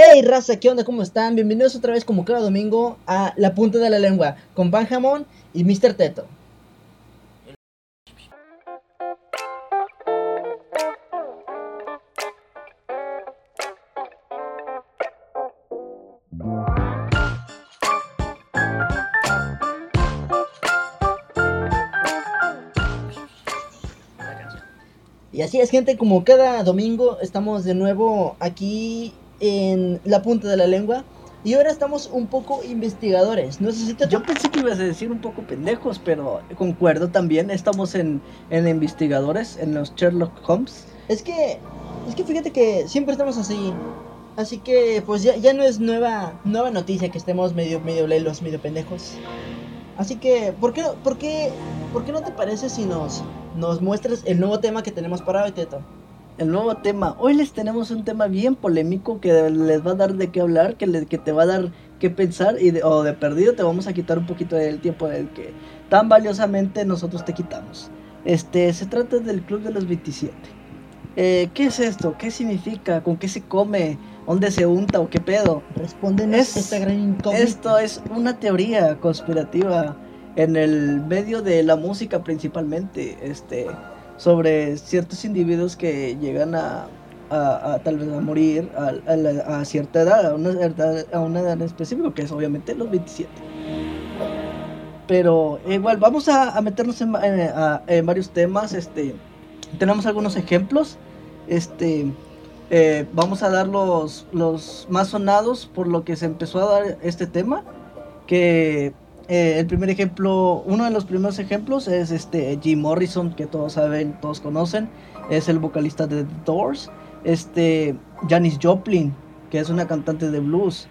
Hey raza, ¿qué onda? ¿Cómo están? Bienvenidos otra vez como cada domingo a La Punta de la Lengua con Pan Jamón y Mr. Teto. Y así es gente, como cada domingo estamos de nuevo aquí en La Punta de la Lengua. Y ahora estamos un poco investigadores. No sé si te Yo pensé que ibas a decir un poco pendejos, pero concuerdo también. Estamos en, en investigadores, en los Sherlock Holmes. Es que, es que fíjate que siempre estamos así. Así que pues ya, ya no es nueva, nueva noticia que estemos medio, medio lelos, medio pendejos. Así que, ¿por qué, por qué, por qué no te parece si nos, nos muestras el nuevo tema que tenemos para hoy, Teto? El nuevo tema. Hoy les tenemos un tema bien polémico que les va a dar de qué hablar, que, le- que te va a dar qué pensar y de, o de perdido te vamos a quitar un poquito del tiempo del que tan valiosamente nosotros te quitamos. Este, se trata del Club de los 27. Eh, ¿Qué es esto? ¿Qué significa? ¿Con qué se come? ¿Dónde se unta o qué pedo? Respóndenos Es- esta gran incógnita. Esto es una teoría conspirativa en el medio de la música principalmente, este, sobre ciertos individuos que llegan a, a- tal vez a morir a, a cierta edad, a una edad, a una edad en específico, que es obviamente los 27. Pero igual, vamos a, meternos en varios temas, este, tenemos algunos ejemplos, este, eh, vamos a dar los, los más sonados por lo que se empezó a dar este tema. Que eh, el primer ejemplo, uno de los primeros ejemplos es este Jim Morrison, que todos saben, todos conocen. Es el vocalista de The Doors. Este Janis Joplin, que es una cantante de blues.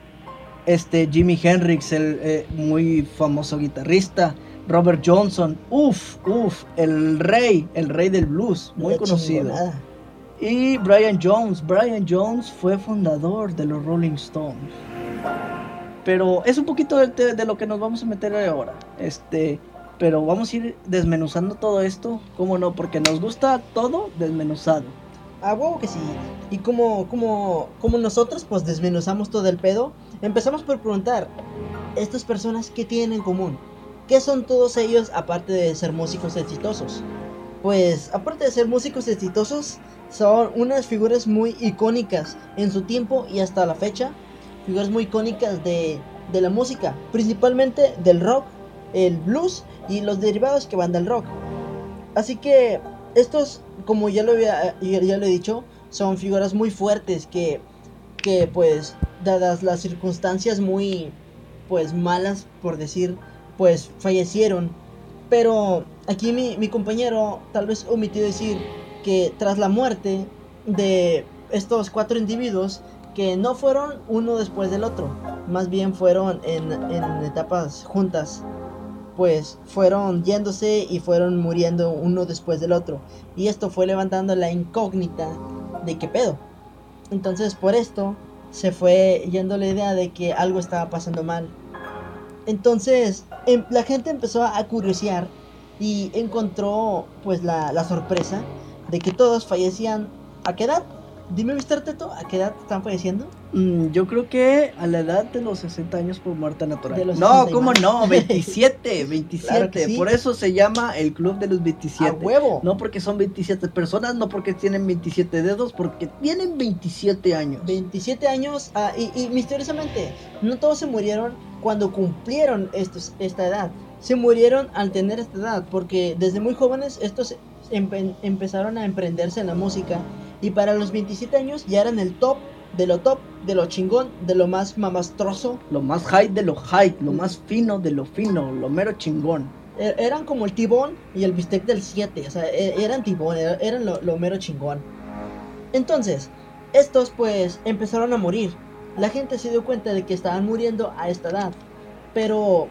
Este Jimi Hendrix, el eh, muy famoso guitarrista. Robert Johnson, uff, uff, el rey, el rey del blues, muy conocido. Y Brian Jones. Brian Jones fue fundador de los Rolling Stones. Pero es un poquito de, lo que nos vamos a meter ahora. Este, pero vamos a ir desmenuzando todo esto. ¿Cómo no? Porque nos gusta todo desmenuzado. A huevo que sí. Y como, como, como nosotros pues desmenuzamos todo el pedo, empezamos por preguntar, ¿estas personas qué tienen en común? ¿Qué son todos ellos aparte de ser músicos exitosos? Pues aparte de ser músicos exitosos, son unas figuras muy icónicas en su tiempo y hasta la fecha. Figuras muy icónicas de, de la música, principalmente del rock, el blues y los derivados que van del rock. Así que estos, como ya lo, había, ya, lo he dicho, son figuras muy fuertes que, que pues, dadas las circunstancias muy, pues, malas, por decir, pues, fallecieron. Pero aquí mi, mi compañero tal vez omitió decir que tras la muerte de estos cuatro individuos, que no fueron uno después del otro, más bien fueron en, en etapas juntas pues fueron yéndose y fueron muriendo uno después del otro. Y esto fue levantando la incógnita de qué pedo. Entonces por esto se fue yendo la idea de que algo estaba pasando mal. Entonces em- la gente empezó a curiosear y encontró pues la, la sorpresa de que todos fallecían. ¿A qué edad? Dime, Mr. Teto, ¿a qué edad están falleciendo? Mm, yo creo que a la edad de los 60 años por muerte natural. No, 60 y ¿cómo más. no? 27, 27. Claro sí. Por eso se llama el Club de los 27. ¡A huevo! No porque son 27 personas, no porque tienen 27 dedos, porque tienen 27 años. 27 años ah, y, y misteriosamente no todos se murieron cuando cumplieron estos, esta edad. Se murieron al tener esta edad porque desde muy jóvenes estos empe- empezaron a emprenderse en la música y para los 27 años ya eran el top de lo top, de lo chingón, de lo más mamastroso. Lo más high de lo high, lo más fino de lo fino, lo mero chingón. E- Eran como el tibón y el bistec del 7, o sea, e- eran tibón, era- eran lo, lo mero chingón. Entonces, estos pues empezaron a morir. La gente se dio cuenta de que estaban muriendo a esta edad. Pero,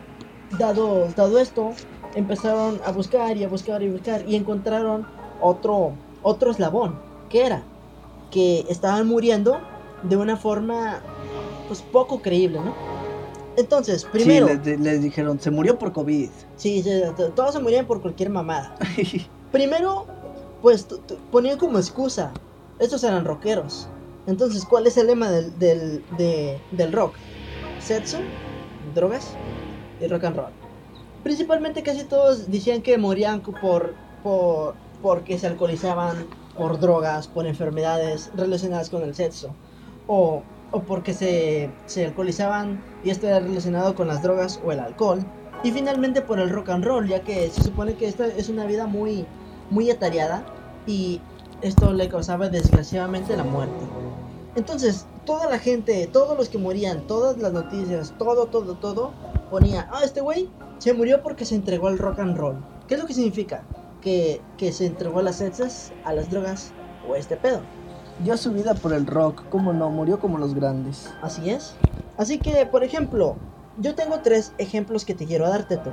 dado, dado esto, empezaron a buscar y a buscar y a buscar y encontraron otro, otro eslabón. ¿Qué era? Que estaban muriendo de una forma pues poco creíble, ¿no? Entonces, primero... Sí, les, les dijeron, se murió por COVID. Sí, sí, todos se morían por cualquier mamada. Primero, pues ponían como excusa. Estos eran rockeros. Entonces, ¿cuál es el lema del, del, de- del rock? Sexo, drogas y rock and roll. Principalmente casi todos decían que morían por, por porque se alcoholizaban, por drogas, por enfermedades relacionadas con el sexo. O, o porque se, se alcoholizaban y esto era relacionado con las drogas o el alcohol. Y finalmente por el rock and roll, ya que se supone que esta es una vida muy, muy atareada y esto le causaba desgraciadamente la muerte. Entonces, toda la gente, todos los que morían, todas las noticias, todo, todo, todo, ponía, ah, este güey se murió porque se entregó al rock and roll. ¿Qué es lo que significa? Que, que se entregó a las sexas, a las drogas o a este pedo. Dio su vida por el rock, como no, murió como los grandes. Así es. Así que, por ejemplo, yo tengo tres ejemplos que te quiero dar, Teto.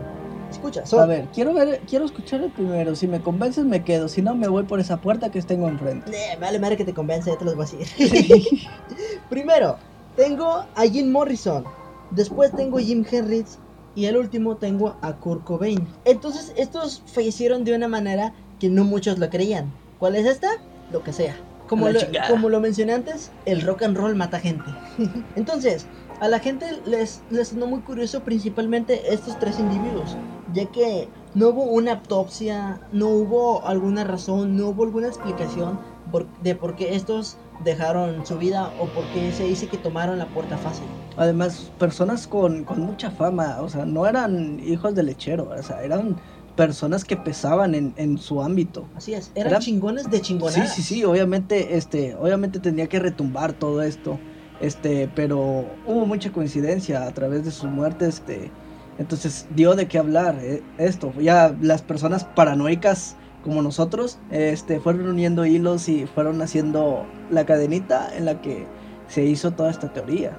Escucha, son... A ver, quiero ver, quiero escuchar el primero. Si me convences me quedo, si no me voy por esa puerta que tengo enfrente. Eh, vale madre que te convence, ya te los voy a decir. Primero, tengo a Jim Morrison. Después tengo a Jim Hendrix. Y el último tengo a Kurt Cobain. Entonces, estos fallecieron de una manera que no muchos lo creían. ¿Cuál es esta? Lo que sea. Como lo, como lo mencioné antes, el rock and roll mata gente. Entonces, a la gente les, les sonó muy curioso principalmente estos tres individuos, ya que no hubo una autopsia, no hubo alguna razón, no hubo alguna explicación por- de por qué estos dejaron su vida o por qué se dice que tomaron la puerta fácil. Además, personas con, con mucha fama, o sea, no eran hijos de lechero, o sea, eran personas que pesaban en, en su ámbito. Así es, eran Era- chingones de Sí, chingonadas. sí, sí, obviamente, este, obviamente tenía que retumbar todo esto, este, pero hubo mucha coincidencia a través de su muerte, este, entonces dio de qué hablar eh, esto, ya las personas paranoicas como nosotros, este, fueron uniendo hilos y fueron haciendo la cadenita en la que se hizo toda esta teoría.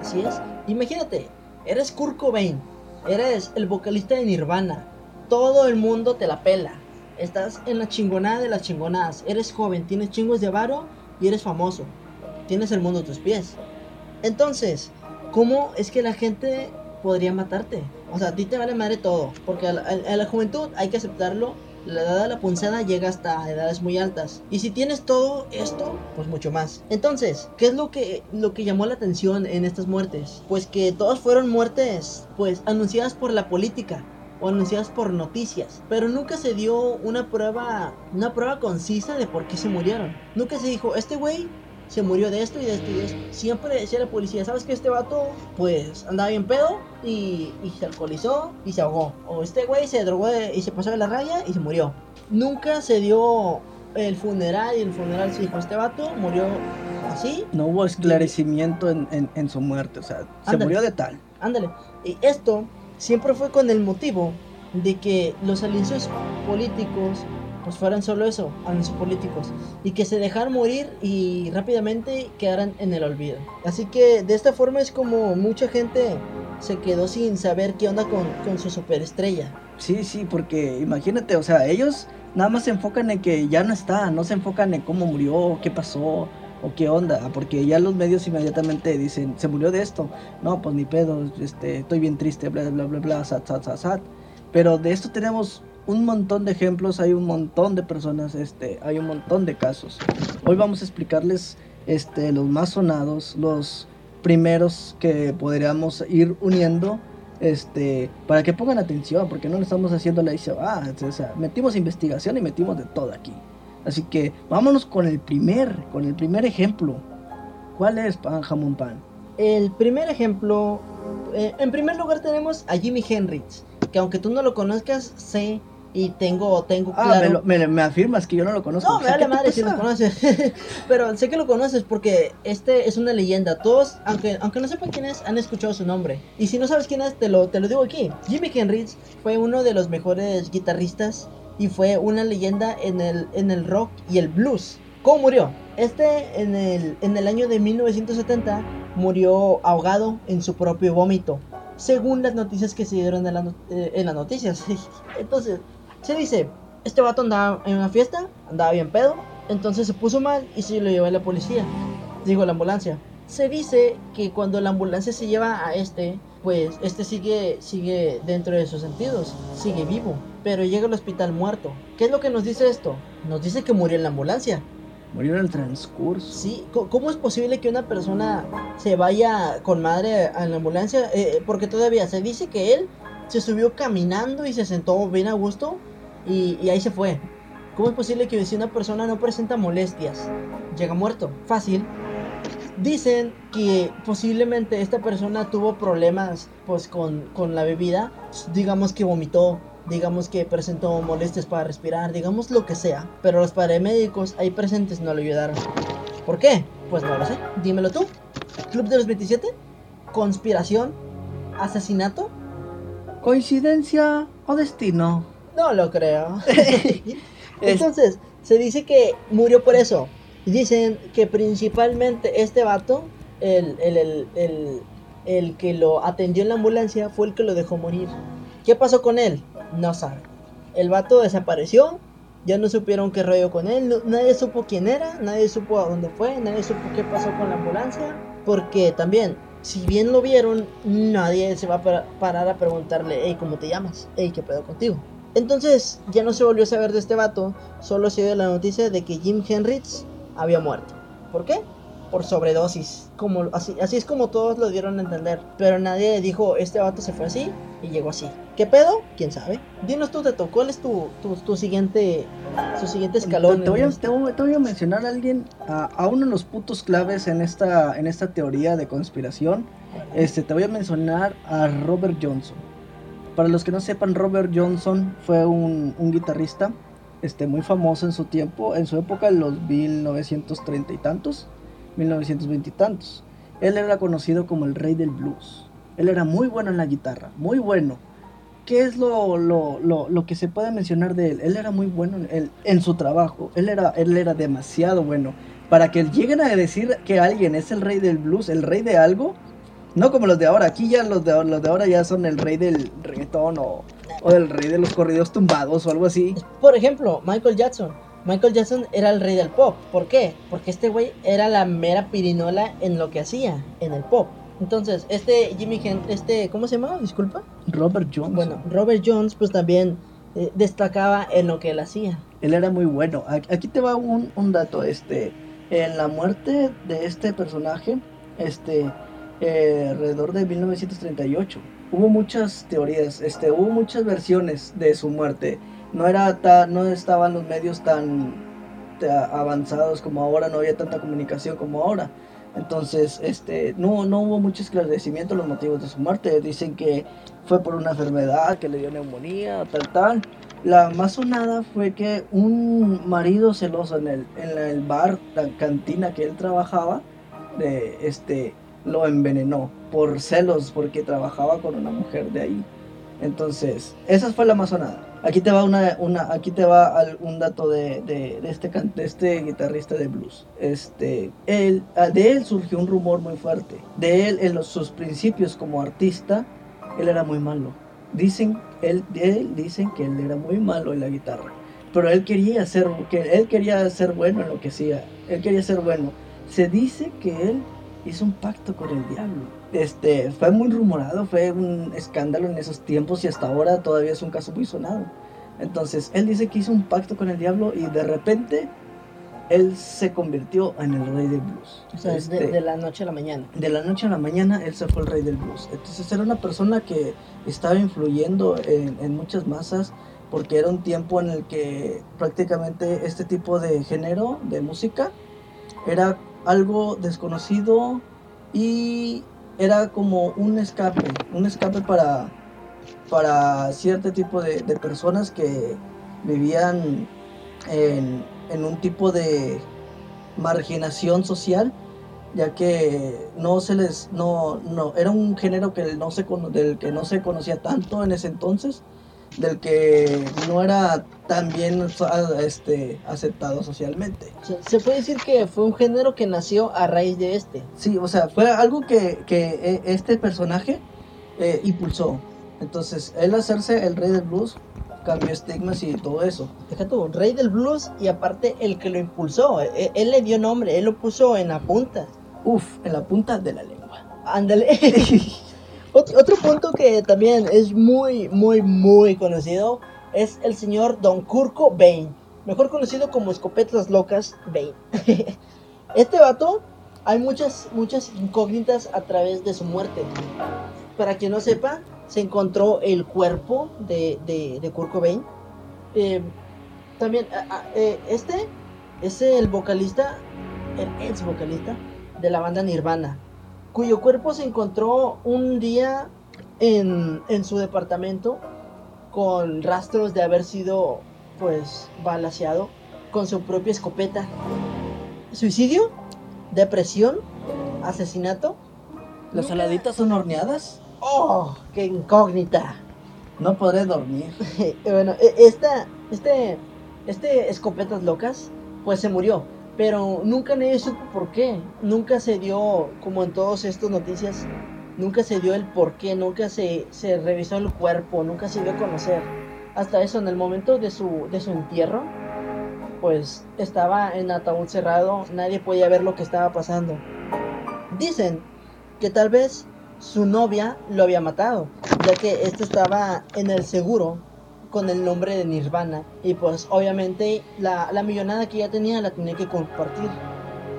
Así es. Imagínate, eres Kurt Cobain, eres el vocalista de Nirvana, todo el mundo te la pela. Estás en la chingonada de las chingonadas, eres joven, tienes chingos de varo y eres famoso. Tienes el mundo a tus pies. Entonces, ¿cómo es que la gente podría matarte? O sea, a ti te vale madre todo, porque a la, juventud hay que aceptarlo. La edad de la punzada llega hasta edades muy altas. Y si tienes todo esto, pues mucho más. Entonces, ¿qué es lo que, lo que llamó la atención en estas muertes? Pues que todas fueron muertes, pues, anunciadas por la política o anunciadas por noticias, pero nunca se dio una prueba, una prueba concisa de por qué se murieron. Nunca se dijo, este güey se murió de esto y de esto y de esto. Siempre decía la policía, ¿sabes que este vato pues andaba bien pedo y, y se alcoholizó y se ahogó? O este güey se drogó de- y se pasó de la raya y se murió. Nunca se dio el funeral y el funeral se dijo, este vato murió así No hubo esclarecimiento en, en- en su muerte, o sea, se murió de tal. Ándale. Y esto siempre fue con el motivo de que los anuncios políticos pues fueran solo eso, anuncios políticos. Y que se dejaran morir y rápidamente quedaran en el olvido. Así que de esta forma es como mucha gente se quedó sin saber qué onda con, con su superestrella. Sí, sí, porque imagínate, o sea, ellos nada más se enfocan en que ya no está, no se enfocan en cómo murió, qué pasó o qué onda, porque ya los medios inmediatamente dicen, se murió de esto, no, pues ni pedo, este, estoy bien triste, bla, bla, bla, bla, sat, sat, sat, sat. Pero de esto tenemos un montón de ejemplos, hay un montón de personas, este, hay un montón de casos. Hoy vamos a explicarles este, los más sonados, los primeros que podríamos ir uniendo este, para que pongan atención, porque no le estamos haciendo la dice, ah, o sea, metimos investigación y metimos de todo aquí. Así que vámonos con el primer, con el primer ejemplo. ¿Cuál es pan jamón pan? El primer ejemplo, eh, en primer lugar tenemos a Jimi Hendrix, que aunque tú no lo conozcas, sé y tengo, tengo Ah, claro. me, lo- me- me afirmas que yo no lo conozco. No, me vale ¿qué te madre si lo conoces. Pero sé que lo conoces porque este es una leyenda. Todos, aunque, aunque no sepan quién es, han escuchado su nombre. Y si no sabes quién es, te lo, te lo digo aquí. Jimi Hendrix fue uno de los mejores guitarristas y fue una leyenda en el, en el rock y el blues. ¿Cómo murió? Este en el, en el año de 1970 murió ahogado en su propio vómito. Según las noticias que se dieron en, la no- eh, en las noticias. Entonces, se dice, este vato andaba en una fiesta, andaba bien pedo, entonces se puso mal y se lo llevó a la policía, digo la ambulancia. Se dice que cuando la ambulancia se lleva a este, pues este sigue, sigue dentro de sus sentidos, sigue vivo, pero llega al hospital muerto. ¿Qué es lo que nos dice esto? Nos dice que murió en la ambulancia, Murió en el transcurso. Sí, ¿cómo es posible que una persona se vaya con madre a la ambulancia? Eh, porque todavía se dice que él se subió caminando y se sentó bien a gusto y, y ahí se fue. ¿Cómo es posible que si una persona no presenta molestias, llega muerto? Fácil. Dicen que posiblemente esta persona tuvo problemas pues con, con la bebida, digamos que vomitó, digamos que presentó molestias para respirar, digamos lo que sea, pero los paramédicos ahí presentes no le ayudaron. ¿Por qué? Pues no lo sé, dímelo tú. Club de los 27, conspiración, asesinato, ¿Coincidencia o destino? No lo creo. Entonces, se dice que murió por eso. Dicen que principalmente este vato, el, el, el, el, el que lo atendió en la ambulancia, fue el que lo dejó morir. ¿Qué pasó con él? No sabe. El vato desapareció, ya no supieron qué rollo con él, no- nadie supo quién era, nadie supo a dónde fue, nadie supo qué pasó con la ambulancia. Porque también, si bien lo vieron, nadie se va a par- parar a preguntarle, hey, ¿cómo te llamas? Hey, ¿qué pedo contigo? Entonces ya no se volvió a saber de este vato, solo se dio la noticia de que Jim Henrich había muerto. ¿Por qué? Por sobredosis. Como, así, así es como todos lo dieron a entender. Pero nadie dijo, este vato se fue así y llegó así. ¿Qué pedo? ¿Quién sabe? Dinos tú, Teto, ¿cuál es tu, tu, tu siguiente, su siguiente escalón? Te, voy a, te voy- te voy a mencionar a alguien, a, a uno de los putos claves en esta, en esta teoría de conspiración. Este, te voy a mencionar a Robert Johnson. Para los que no sepan, Robert Johnson fue un, guitarrista este, muy famoso en su tiempo, en su época, en los 1930 y tantos, 1920 y tantos. Él era conocido como el rey del blues. Él era muy bueno en la guitarra, muy bueno. ¿Qué es lo, lo, lo, lo que se puede mencionar de él? Él era muy bueno en, él- en su trabajo, él era, él era demasiado bueno. Para que lleguen a decir que alguien es el rey del blues, el rey de algo, no como los de ahora, aquí ya los de, ahora- los de ahora ya son el rey del reggaetón o, o el rey de los corridos tumbados o algo así. Por ejemplo, Michael Jackson. Michael Jackson era el rey del pop. ¿Por qué? Porque este güey era la mera pirinola en lo que hacía, en el pop. Entonces, este Jimmy Hen este, ¿cómo se llama? Disculpa. Robert Johnson. Bueno, Robert Jones, pues también eh, destacaba en lo que él hacía. Él era muy bueno. Aquí aquí te va un, un dato, este, en la muerte de este personaje, este, eh, alrededor de 1938, hubo muchas teorías, este, hubo muchas versiones de su muerte. No era ta- no estaban los medios tan ta- avanzados como ahora, no había tanta comunicación como ahora. Entonces, este, no, no hubo mucho esclarecimiento de los motivos de su muerte. Dicen que fue por una enfermedad, que le dio neumonía, tal, tal. La más sonada fue que un marido celoso en el, en el bar, la cantina que él trabajaba, de, este, lo envenenó por celos, porque trabajaba con una mujer de ahí. Entonces, esa fue la más sonada. Aquí te va una, una aquí te va un dato de, de, de este de este guitarrista de blues. Este, él, ah, de él surgió un rumor muy fuerte. De él, en los, sus principios como artista, él era muy malo. Dicen, él, de él dicen que él era muy malo en la guitarra. Pero él quería ser, que él quería ser bueno en lo que hacía. Él quería ser bueno. Se dice que él hizo un pacto con el diablo. Este, fue muy rumorado, fue un escándalo en esos tiempos y hasta ahora todavía es un caso muy sonado. Entonces, él dice que hizo un pacto con el diablo y de repente él se convirtió en el rey del blues. O sea, de, Este, de la noche a la mañana. de la noche a la mañana él se fue el rey del blues. Entonces era una persona que estaba influyendo en, en muchas masas porque era un tiempo en el que prácticamente este tipo de género de música era algo desconocido y era como un escape, un escape para, para cierto tipo de, de personas que vivían en, en un tipo de marginación social ya que no se les no no era un género que no se del que no se conocía tanto en ese entonces del que no era tan bien este aceptado socialmente se puede decir que fue un género que nació a raíz de este. sí o sea fue algo que, que eh, este personaje eh, impulsó entonces él hacerse el rey del blues cambió estigmas y todo eso Deja tú, rey del blues y aparte el que lo impulsó. Él, él le dio nombre, él lo puso en la punta. uf en la punta de la lengua Ándale. Ot- Otro punto que también es muy, muy, muy conocido es el señor Don Kurt Cobain. mejor conocido como Escopetas Locas Bane. este vato, hay muchas, muchas incógnitas a través de su muerte. Para quien no sepa, se encontró el cuerpo de, de, de. Eh, también, eh, este es el vocalista, el ex vocalista de la banda Nirvana, cuyo cuerpo se encontró un día en, en su departamento con rastros de haber sido pues balaseado con su propia escopeta. ¿Suicidio? ¿Depresión? ¿Asesinato? ¿Las saladitas son horneadas? ¡Oh! ¡Qué incógnita! No podré dormir. bueno, e, esta, este, este escopetas locas, pues se murió. Pero nunca nadie supo por qué. Nunca se dio, como en todas estas noticias, nunca se dio el por qué, nunca se, se revisó el cuerpo, nunca se dio a conocer. Hasta eso, en el momento de su, de su entierro, pues estaba en ataúd cerrado, nadie podía ver lo que estaba pasando. Dicen que tal vez su novia lo había matado, ya que este estaba en el seguro con el nombre de Nirvana y pues obviamente la, la millonada que ya tenía la tenía que compartir.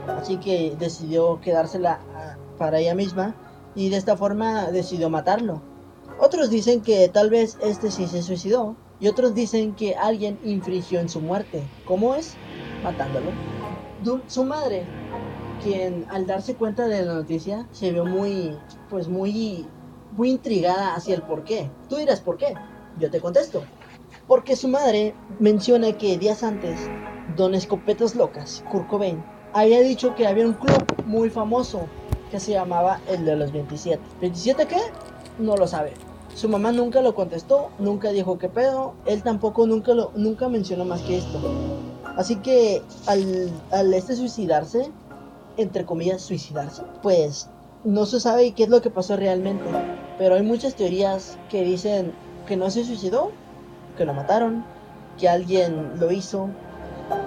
Así que decidió quedársela ah, para ella misma y de esta forma decidió matarlo. Otros dicen que tal vez este sí se suicidó y otros dicen que alguien infringió en su muerte. ¿Cómo es? Matándolo. su madre, quien al darse cuenta de la noticia se vio muy, pues muy, muy intrigada hacia el por qué. Tú dirás por qué. Yo te contesto. Porque su madre menciona que días antes, Don Escopetas Locas, Kurt Cobain, había dicho que había un club muy famoso que se llamaba el de los 27. ¿27 qué? No lo sabe. Su mamá nunca lo contestó, nunca dijo qué pedo, él tampoco nunca lo nunca mencionó más que esto. Así que al, al este suicidarse, entre comillas suicidarse, pues no se sabe qué es lo que pasó realmente. Pero hay muchas teorías que dicen que no se suicidó, que lo mataron, que alguien lo hizo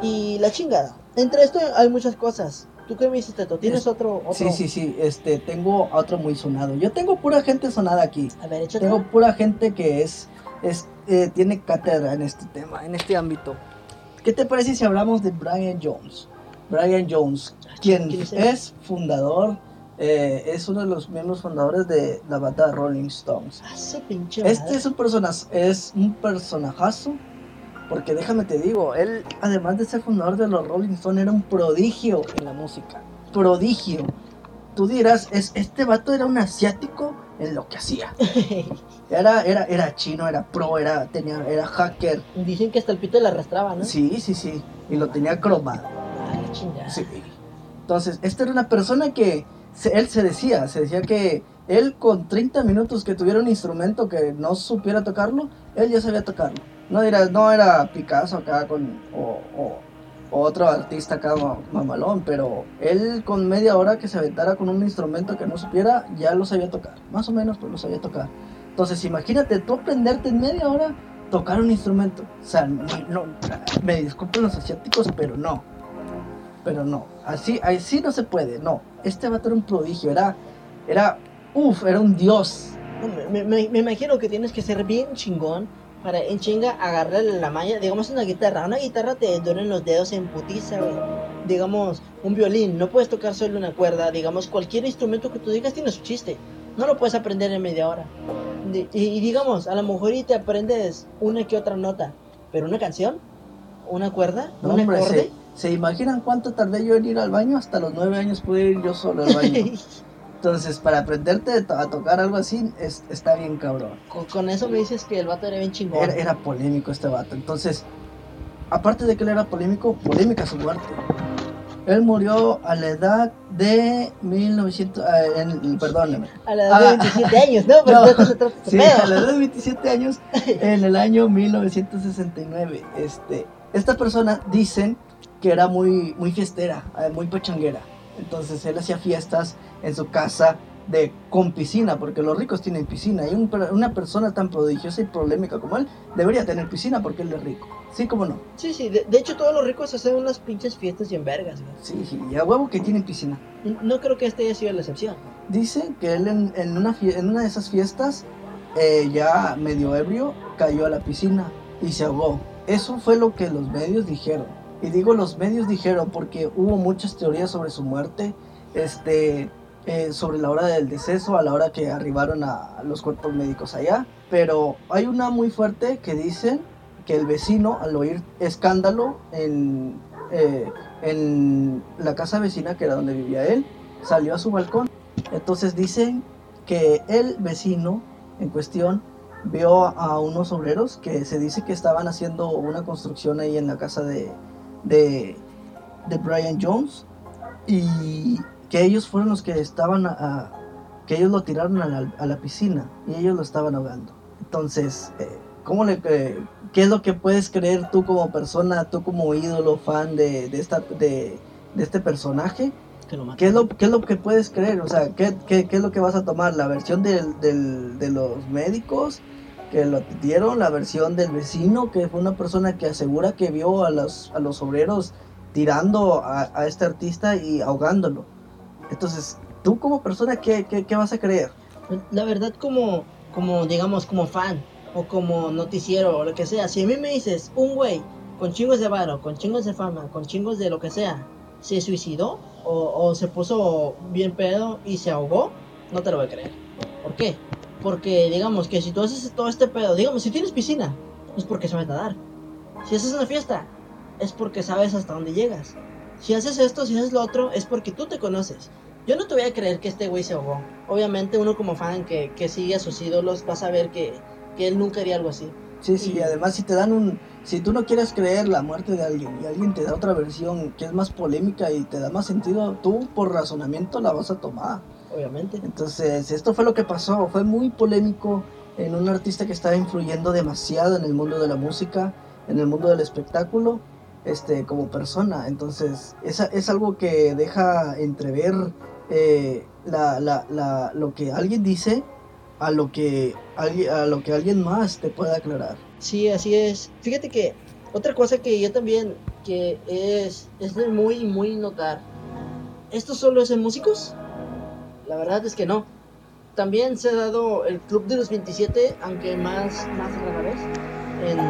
y la chingada. Entre esto hay muchas cosas. ¿Tú qué me dices, Teto? ¿Tienes otro, otro, Sí, sí, sí. Este, tengo otro muy sonado. Yo tengo pura gente sonada aquí. A ver, échate. Tengo pura gente que es, es eh, tiene cátedra en este tema, en este ámbito. ¿Qué te parece si hablamos de Brian Jones? Brian Jones, quien ¿Quién es él? es fundador, eh, es uno de los miembros fundadores de la banda Rolling Stones. Ah, Este es un, persona, es un personajazo, porque déjame te digo, él, además de ser fundador de los Rolling Stones, era un prodigio en la música. Prodigio. Tú dirás, es, este vato era un asiático en lo que hacía. Era, era, era chino, era pro, era, tenía, era hacker. Dicen que hasta el pito le arrastraba, ¿no? Sí, sí, sí. Y lo tenía cromado. Ah, la chingada. Sí. Entonces, esta era una persona que él se decía, se decía que él con 30 minutos que tuviera un instrumento que no supiera tocarlo, él ya sabía tocarlo. No era, no era Picasso acá con, o, o- o otro artista acá ma- mamalón, pero él con media hora que se aventara con un instrumento que no supiera, ya lo sabía tocar. Más o menos, pues lo sabía tocar. Entonces, imagínate tú aprenderte en media hora tocar un instrumento. O sea, ni- no, me disculpen los asiáticos, pero no. Pero no, así, así no se puede, no. Este vato era un prodigio, era, era, uff, era un dios. Me, me- me imagino que tienes que ser bien chingón para en chinga agarrarle la malla. Digamos una guitarra. Una guitarra te duelen los dedos en putiza, güey. Digamos, un violín. No puedes tocar solo una cuerda. Digamos, cualquier instrumento que tú digas tiene su chiste. No lo puedes aprender en media hora. Y, y digamos, a lo mejor y te aprendes una que otra nota. Pero una canción, una cuerda, No, un hombre, acorde. ¿Se imaginan cuánto tardé yo en ir al baño? Hasta los nueve años pude ir yo solo al baño. Entonces, para aprenderte a tocar algo así, es- está bien cabrón. con, con eso me dices que el vato era bien chingón. Era, era polémico este vato. Entonces, aparte de que él era polémico, polémica su muerte. Él murió a la edad de 1900, ah, en- perdóname, A la edad de Ah. 27 años, ¿no? Pero No. de eso se trata Sí, a la edad de 27 años, en el año 1969. Este, esta persona dicen que era muy, muy fiestera, eh, muy pechanguera. Entonces él hacía fiestas en su casa de con piscina, porque los ricos tienen piscina. Y un una persona tan prodigiosa y polémica como él debería tener piscina porque él es rico. Sí, como no. Sí, sí, de, de hecho todos los ricos hacen unas pinches fiestas y en vergas, güey. Sí, sí, y a huevo que tienen piscina. No creo que este haya sido la excepción. Dice que él en, en una, en una de esas fiestas, eh, ya medio ebrio, cayó a la piscina y se ahogó. eso fue lo que los medios dijeron. Y digo los medios dijeron porque hubo muchas teorías sobre su muerte, este, eh, sobre la hora del deceso, a la hora que arribaron a los cuerpos médicos allá. Pero hay una muy fuerte que dice que el vecino, al oír escándalo en, eh, en la casa vecina, que era donde vivía él, salió a su balcón. Entonces dicen que el vecino en cuestión vio a unos obreros que se dice que estaban haciendo una construcción ahí en la casa de, de, Brian Jones y que ellos fueron los que estaban a, que ellos lo tiraron a la, piscina y ellos lo estaban ahogando. Entonces, eh, ¿cómo le, eh, ¿qué es lo que puedes creer tú como persona, tú como ídolo, fan de, de esta, de, de este personaje? ¿Qué es, lo, ¿Qué es lo que puedes creer? O sea, ¿qué, qué, qué es lo que vas a tomar? ¿La versión del, del, de los médicos que lo dieron? ¿La versión del vecino que fue una persona que asegura que vio a los, a los obreros tirando a, a este artista y ahogándolo? Entonces, tú como persona, ¿qué, qué, qué vas a creer? La verdad, como, como, digamos, como fan o como noticiero o lo que sea, si a mí me dices, un güey con chingos de varo, con chingos de fama, con chingos de lo que sea, se suicidó, o, se puso bien pedo y se ahogó, no te lo voy a creer. ¿Por qué? Porque digamos que si tú haces todo este pedo, digamos, si tienes piscina, es porque sabes nadar. Si haces una fiesta, es porque sabes hasta dónde llegas. Si haces esto, si haces lo otro, es porque tú te conoces. Yo no te voy a creer que este güey se ahogó. Obviamente uno como fan que, que sigue a sus ídolos va a saber que, que él nunca haría algo así. Sí, sí, y además si te dan un... Si tú no quieres creer la muerte de alguien y alguien te da otra versión que es más polémica y te da más sentido, tú por razonamiento la vas a tomar. Obviamente. Entonces, esto fue lo que pasó. Fue muy polémico en un artista que estaba influyendo demasiado en el mundo de la música, en el mundo del espectáculo, este, como persona. Entonces, es, es algo que deja entrever eh, la, la, la, lo que alguien dice a lo que alguien, a lo que alguien más te pueda aclarar. Sí, así es. Fíjate que otra cosa que yo también que es es de muy muy notar. ¿Esto solo es en músicos? La verdad es que no. También se ha dado el Club de los 27, aunque más más rara vez en,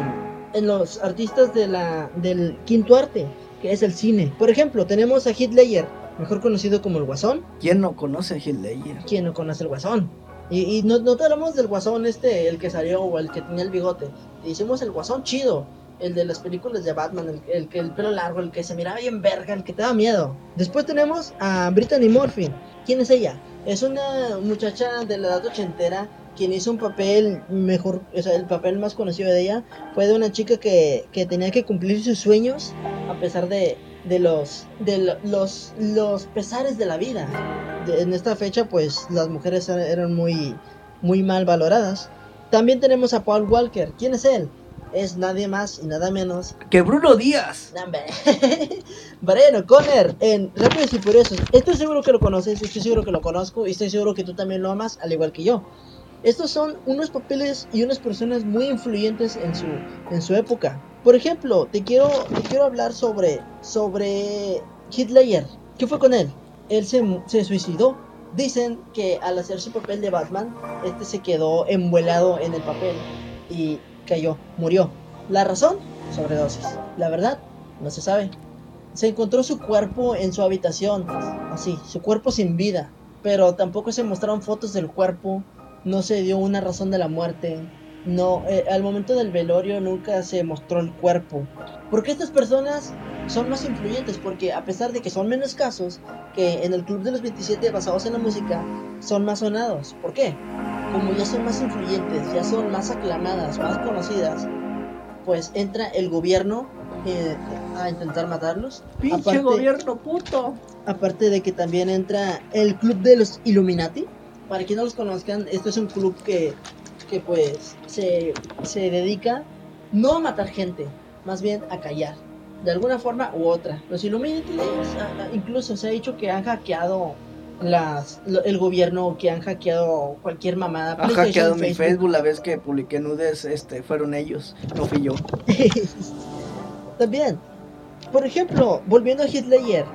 en los artistas de la del quinto arte, que es el cine. Por ejemplo, tenemos a Heath Ledger, mejor conocido como el Guasón. ¿Quién no conoce a Ledger? ¿Quién no conoce al Guasón? Y, no, te hablamos del guasón este, el que salió o el que tenía el bigote. hicimos el guasón chido. El de las películas de Batman, el, que el pelo largo, el que se miraba bien verga, el que te da miedo. Después tenemos a Brittany Murphy. ¿Quién es ella? Es una muchacha de la edad ochentera quien hizo un papel mejor, o sea, el papel más conocido de ella fue de una chica que, que tenía que cumplir sus sueños a pesar de, de los de los los pesares de la vida. en esta fecha pues las mujeres eran muy muy mal valoradas. También tenemos a Paul Walker. ¿Quién es él? Es nadie más y nada menos que Bruno Díaz. Brian Conner en Rápidos y Furiosos. Estoy seguro que lo conoces, estoy seguro que lo conozco y estoy seguro que tú también lo amas, al igual que yo. Estos son unos papeles y unas personas muy influyentes en su, en su época. Por ejemplo, te quiero, te quiero hablar sobre, sobre Hitler. ¿Qué fue con él? Él se, se suicidó. Dicen que al hacer su papel de Batman, este se quedó envuelado en el papel y cayó, murió. ¿La razón? Sobredosis. La verdad, no se sabe. Se encontró su cuerpo en su habitación, así, su cuerpo sin vida, pero tampoco se mostraron fotos del cuerpo, no se dio una razón de la muerte, no, eh, al momento del velorio nunca se mostró el cuerpo. Porque estas personas son más influyentes, porque a pesar de que son menos casos que en el Club de los 27 basados en la música, son más sonados. ¿Por qué? Como ya son más influyentes, ya son más aclamadas, más conocidas, pues entra el gobierno eh, a intentar matarlos. Pinche gobierno puto. Aparte de que también entra el Club de los Illuminati. Para quienes no los conozcan, esto es un club que que pues se, se dedica no a matar gente, más bien a callar, de alguna forma u otra. Los Illuminati incluso se ha dicho que han hackeado las el gobierno que han hackeado cualquier mamada. Han hackeado mi Facebook la vez que publiqué nudes, este, fueron ellos, no fui yo. También, por ejemplo, volviendo a Hitler,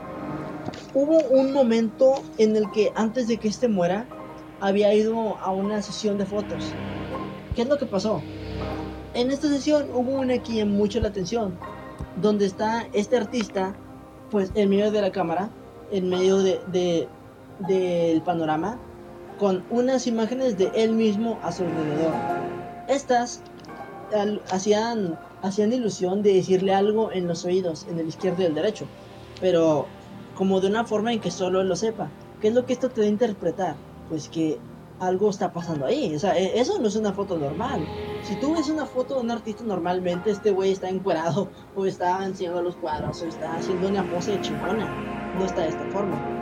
hubo un momento en el que antes de que este muera, había ido a una sesión de fotos ¿Qué es lo que pasó? En esta sesión hubo una que llamó mucho la atención, donde está este artista, pues en medio de la cámara, en medio de, de- del panorama, con unas imágenes de él mismo a su alrededor. Estas hacían, hacían ilusión de decirle algo en los oídos, en el izquierdo y el derecho, pero como de una forma en que solo él lo sepa. ¿Qué es lo que esto te da a interpretar? Pues que algo está pasando ahí. O sea, e- eso no es una foto normal. Si tú ves una foto de un artista normalmente, este güey está encuerado, o está enseñando los cuadros, o está haciendo una pose de chingona. No está de esta forma.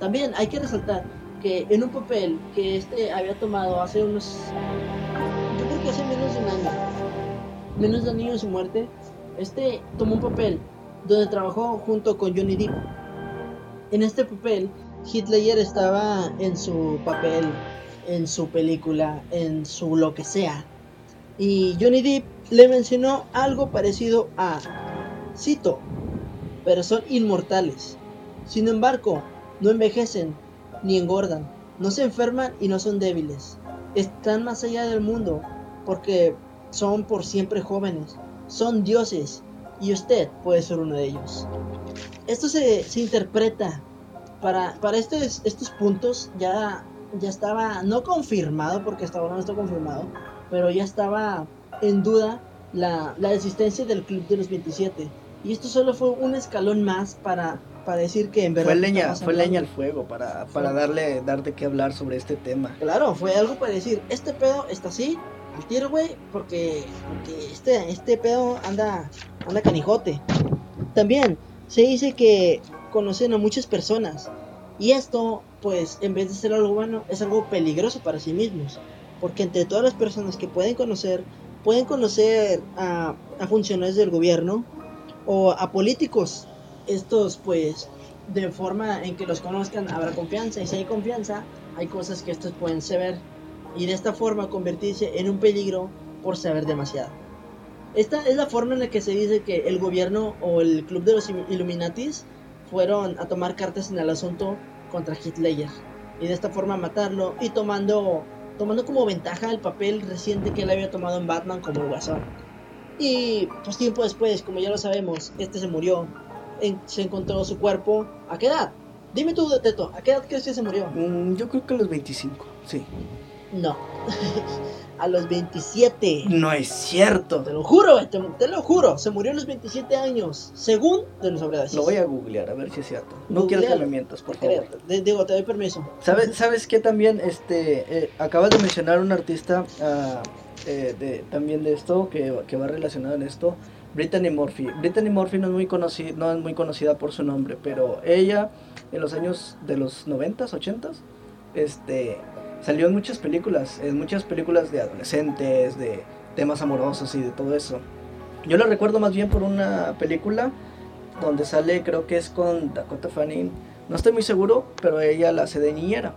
También hay que resaltar que en un papel que este había tomado hace unos. Yo creo que hace menos de un año, menos de año de su muerte, este tomó un papel donde trabajó junto con Johnny Depp. En este papel, Hitler estaba en su papel, en su película, en su lo que sea. Y Johnny Depp le mencionó algo parecido a, cito, pero son inmortales. Sin embargo, no envejecen ni engordan, no se enferman y no son débiles. Están más allá del mundo porque son por siempre jóvenes, son dioses y usted puede ser uno de ellos. Esto se, se interpreta para, para estos, estos puntos ya, ya estaba no confirmado porque hasta ahora no está confirmado, pero ya estaba en duda la, la existencia del Club de los 27. Y esto solo fue un escalón más para, para decir que en verdad... Fue leña, fue leña al fuego para, para darle, dar de qué hablar sobre este tema. Claro, fue algo para decir, este pedo está así, al tiro, güey, porque, porque este, este pedo anda, anda canijote. También se dice que conocen a muchas personas y esto, pues, en vez de ser algo bueno, es algo peligroso para sí mismos. Porque entre todas las personas que pueden conocer, pueden conocer a, a funcionarios del gobierno o a políticos. Estos, pues, de forma en que los conozcan, habrá confianza. Y si hay confianza, hay cosas que estos pueden saber. Y de esta forma convertirse en un peligro por saber demasiado. Esta es la forma en la que se dice que el gobierno o el club de los Illuminatis fueron a tomar cartas en el asunto contra Hitler y de esta forma matarlo y tomando tomando como ventaja el papel reciente que él había tomado en Batman como Guasón. Y pues tiempo después, como ya lo sabemos, este se murió. En- se encontró su cuerpo. ¿A qué edad? Dime tú, Teto, ¿a qué edad crees que se murió? Mm, yo creo que a los 25, sí. No. a los 27. No es cierto. Te lo juro, te, te lo juro. Se murió a los 27 años, según de los sobredosis. Lo voy a googlear a ver si es cierto. No quiero que me mientas, por favor. De- digo, te doy permiso. ¿Sabes, ¿Sabes qué también? Este, eh, acabas de mencionar un artista ah, eh, de, también de esto, que, que va relacionado en esto, Brittany Murphy. Brittany Murphy no es, muy conocida, por su nombre, pero ella en los años de los 90s, 80s, este, salió en muchas películas, en muchas películas de adolescentes, de temas amorosos y de todo eso. Yo la recuerdo más bien por una película donde sale, creo que es con Dakota Fanning, no estoy muy seguro, pero ella la hace de niñera.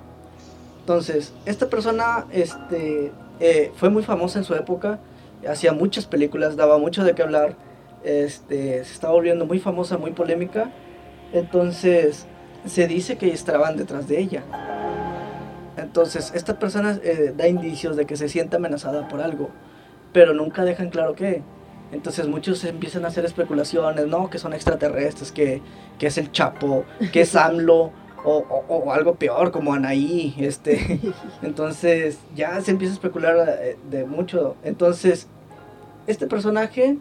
Entonces, esta persona este, eh, fue muy famosa en su época, hacía muchas películas, daba mucho de qué hablar, este, se estaba volviendo muy famosa, muy polémica. Entonces, se dice que estaban detrás de ella. Entonces, esta persona eh, da indicios de que se siente amenazada por algo, pero nunca dejan claro qué. Entonces muchos empiezan a hacer especulaciones, ¿no? Que son extraterrestres, que, que es el Chapo, que es AMLO, o, o- o algo peor como Anaí, este. Entonces ya se empieza a especular eh, de mucho. Entonces, este personaje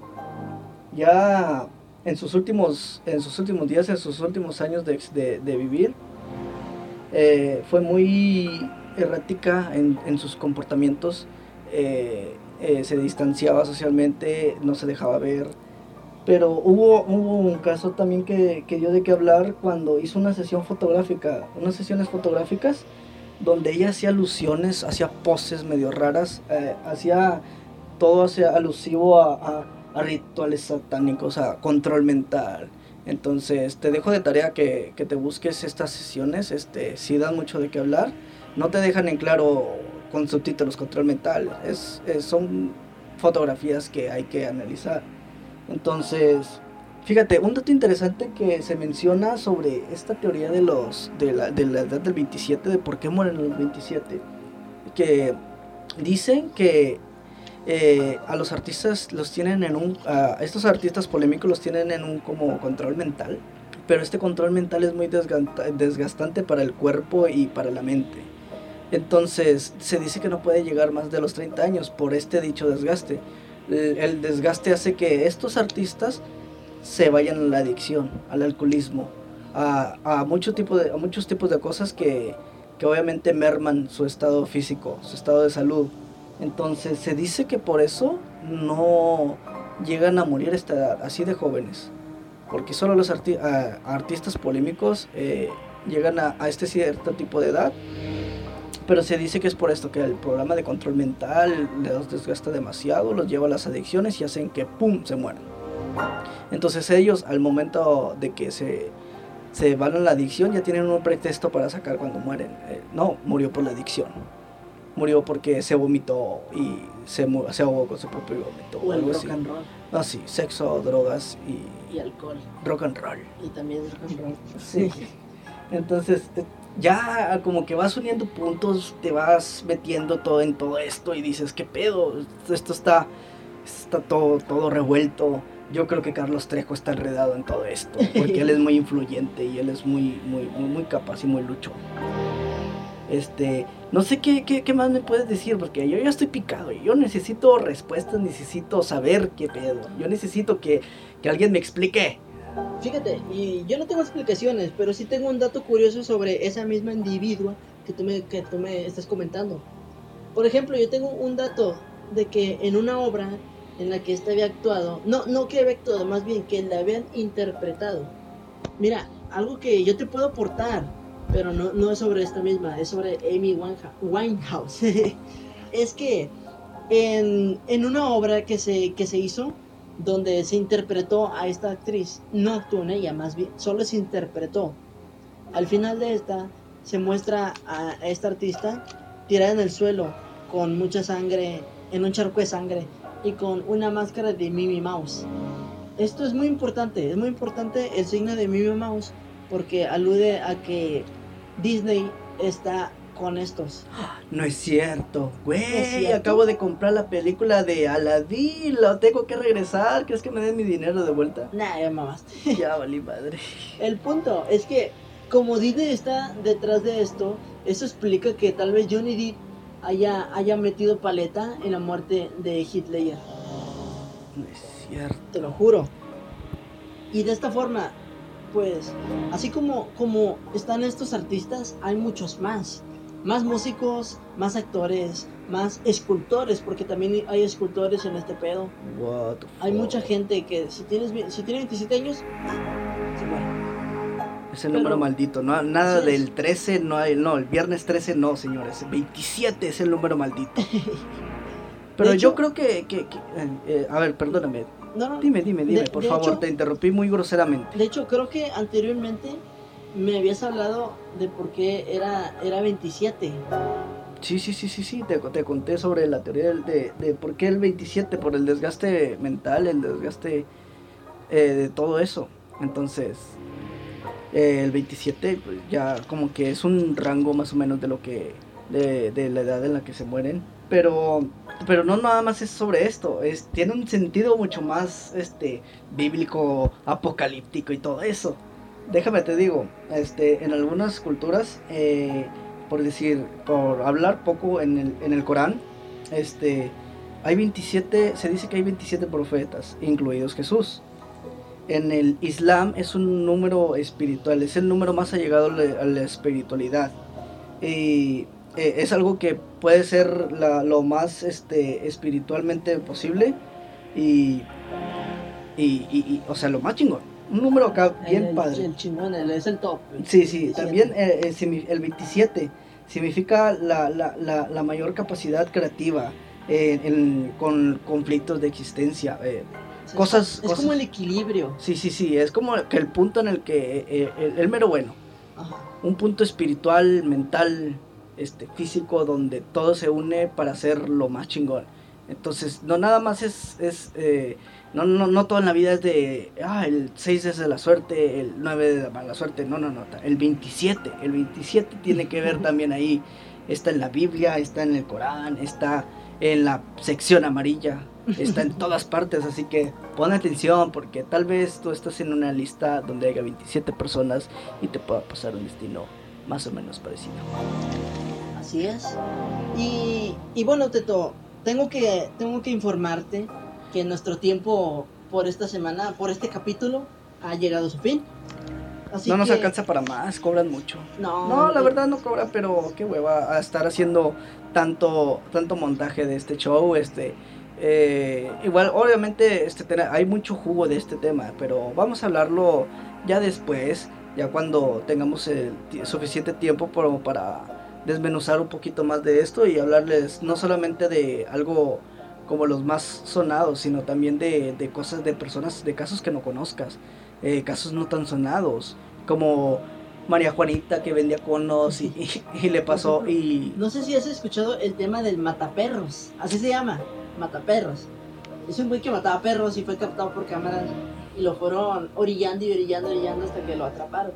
ya en sus últimos, en sus últimos días, en sus últimos años de, de- de vivir, eh, fue muy errática en, en sus comportamientos. eh, eh, se distanciaba socialmente, no se dejaba ver. Pero hubo, un caso también que, dio de qué hablar cuando hizo una sesión fotográfica, unas sesiones fotográficas donde ella hacía alusiones, hacía poses medio raras, eh, hacía todo hacia alusivo a, rituales satánicos, a control mental. Entonces te dejo de tarea que, te busques estas sesiones, este, si dan mucho de qué hablar, no te dejan en claro con subtítulos control mental, es- son fotografías que hay que analizar. Entonces, fíjate, un dato interesante que se menciona sobre esta teoría de los de la, de la edad del 27, de por qué mueren los 27, que dicen que eh, a los artistas los tienen en un, estos artistas polémicos los tienen en un como control mental, pero este control mental es muy desgastante para el cuerpo y para la mente. Entonces se dice que no puede llegar más de los 30 años por este dicho desgaste. El, desgaste hace que estos artistas se vayan a la adicción, al alcoholismo, a, a, mucho de, a muchos tipos de cosas que, que obviamente merman su estado físico, su estado de salud. Entonces se dice que por eso no llegan a morir así de jóvenes. Porque solo los artistas polémicos eh, llegan a, este cierto tipo de edad. Pero se dice que es por esto, que el programa de control mental los desgasta demasiado, los lleva a las adicciones y hacen que ¡pum! se mueran. Entonces ellos al momento de que se, se van a la adicción ya tienen un pretexto para sacar cuando mueren. Eh, no, murió por la adicción murió porque se vomitó y se, se ahogó con su propio vómito. O, el rock and roll. Ah, sí, sexo, drogas y... Y alcohol. Rock and roll. Y también rock and roll. Sí. Entonces, eh, ya como que vas uniendo puntos, te vas metiendo todo en todo esto y dices, ¿qué pedo? Esto está, está todo, todo revuelto. Yo creo que Carlos Trejo está enredado en todo esto, porque él es muy influyente y él es muy, muy, muy, muy capaz y muy luchón. Este, no sé qué, qué, más me puedes decir, porque yo ya estoy picado. Yo necesito respuestas, necesito saber qué pedo. Yo necesito que, alguien me explique. Fíjate, y yo no tengo explicaciones, pero sí tengo un dato curioso sobre esa misma individua que tú me, que tú me estás comentando. Por ejemplo, yo tengo un dato de que en una obra en la que este había actuado, no, no que había actuado, más bien que la habían interpretado. Mira, algo que yo te puedo aportar pero no, no es sobre esta misma, es sobre Amy Winehouse. es que en, en, una obra que se, que se hizo, donde se interpretó a esta actriz, no actuó en ella, más bien, solo se interpretó. Al final de esta, se muestra a esta artista tirada en el suelo, con mucha sangre, en un charco de sangre, y con una máscara de Mimi Mouse. Esto es muy importante, es muy importante el signo de Mimi Mouse, porque alude a que Disney está con estos. No es cierto, güey. Acabo de comprar la película de Aladdin. Lo tengo que regresar. ¿Crees que me den mi dinero de vuelta? Nah, ya mamaste. ya valí madre. El punto es que, como Disney está detrás de esto, eso explica que tal vez Johnny Depp haya, haya metido paleta en la muerte de Hitler. No es cierto. Te lo juro. Y de esta forma, pues así como, como están estos artistas, hay muchos más. Más músicos, más actores, más escultores, porque también hay escultores en este pedo. hay mucha gente que si tienes si tiene 27 años, se muere. Es el número maldito, no, nada del 13, no hay, no, el viernes 13 no, señores, 27 es el número maldito. Pero yo creo que, que, eh, eh, a ver, perdóname, no, no. Dime, dime, dime, por favor, te interrumpí muy groseramente. De hecho, creo que anteriormente me habías hablado de por qué era, era 27. Sí, sí, sí, sí, sí, te, te conté sobre la teoría de, de, por qué el 27, por el desgaste mental, el desgaste eh, de todo eso. Entonces, eh, el 27 pues, ya como que es un rango más o menos de lo que, de, de la edad en la que se mueren. Pero pero no nada más es sobre esto, es, tiene un sentido mucho más este, bíblico, apocalíptico y todo eso. Déjame te digo, este, en algunas culturas, eh, por decir, por hablar poco en el, en el Corán, este, hay 27, se dice que hay 27 profetas, incluidos Jesús. En el Islam es un número espiritual, es el número más allegado a la espiritualidad. Y eh, es algo que puede ser lo más este, espiritualmente posible y, y, o sea, lo más chingón. Un número acá bien padre. El chingón, es el top. sí, sí, también eh, eh, el 27 significa la, la, la, la mayor capacidad creativa con conflictos de existencia. cosas, es, como el equilibrio. Sí, sí, sí, es como que el punto en el que el, mero bueno. Un punto espiritual, mental, este, físico donde todo se une para hacer lo más chingón. Entonces, no nada más es, es eh, no, no, no todo en la vida es de, ah, el 6 es de la suerte, el 9 de la mala suerte, no, no, no, el 27, el 27 tiene que ver también ahí está en la Biblia, está en el Corán, está en la sección amarilla, está en todas partes, así que pon atención porque tal vez tú estás en una lista donde haya 27 personas y te pueda pasar un destino más o menos parecido. Así es. Y, y bueno, Teto, tengo que, tengo que informarte que nuestro tiempo por esta semana, por este capítulo, ha llegado a su fin. Así no nos que- alcanza para más, cobran mucho. No, No, la verdad no cobra, pero qué hueva a estar haciendo tanto tanto montaje de este show, este eh, igual obviamente este hay mucho jugo de este tema, pero vamos a hablarlo ya después, ya cuando tengamos el suficiente tiempo por- para desmenuzar un poquito más de esto y hablarles no solamente de algo como los más sonados, sino también de, de cosas de personas, de casos que no conozcas, eh, casos no tan sonados, como María Juanita que vendía conos y, y- y le pasó y No sé si has escuchado el tema del mataperros. Así se llama, mataperros. Es un güey que mataba perros y fue captado por cámaras y lo fueron orillando y orillando, orillando hasta que lo atraparon.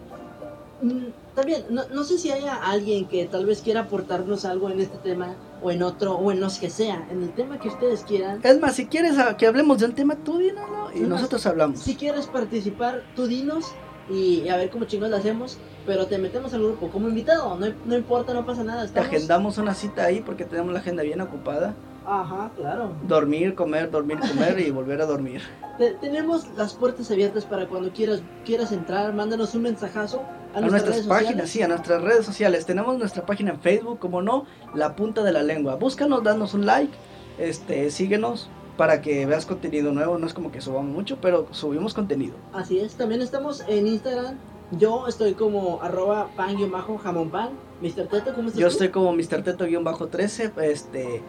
Mm, También, no, no sé si haya alguien que tal vez quiera aportarnos algo en este tema o en otro o en los que sea, en el tema que ustedes quieran. es más, si quieres que hablemos de un tema, tú dínoslo y Es más, nosotros hablamos. Si quieres participar, tú dinos y a ver cómo chingos lo hacemos, pero te metemos al grupo como invitado, no, no importa, no pasa nada. Te Estamos... agendamos una cita ahí porque tenemos la agenda bien ocupada. Ajá, claro. Dormir, comer, dormir, comer y volver a dormir. Te- tenemos las puertas abiertas para cuando quieras quieras entrar, mándanos un mensajazo a, A nuestras, páginas, sí, a nuestras redes sociales. Tenemos nuestra página en Facebook, como no, La Punta de la Lengua. Búscanos, danos un like, este, síguenos para que veas contenido nuevo. No es como que subamos mucho, pero subimos contenido. Así es, también estamos en Instagram. Yo estoy como arroba pan jamón pan. Mr. Teto, ¿cómo estás Yo tú? estoy como Mr. Teto-13. Este,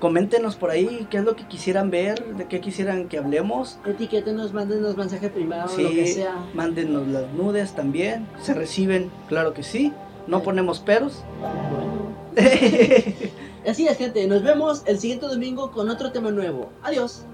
coméntenos por ahí qué es lo que quisieran ver, de qué quisieran que hablemos. Etiquétenos, mándenos mensaje privado, Sí, lo que sea. mándenos las nudes también. Se reciben, claro que sí. No ponemos peros. Bueno. Así es, gente. Nos vemos el siguiente domingo con otro tema nuevo. Adiós.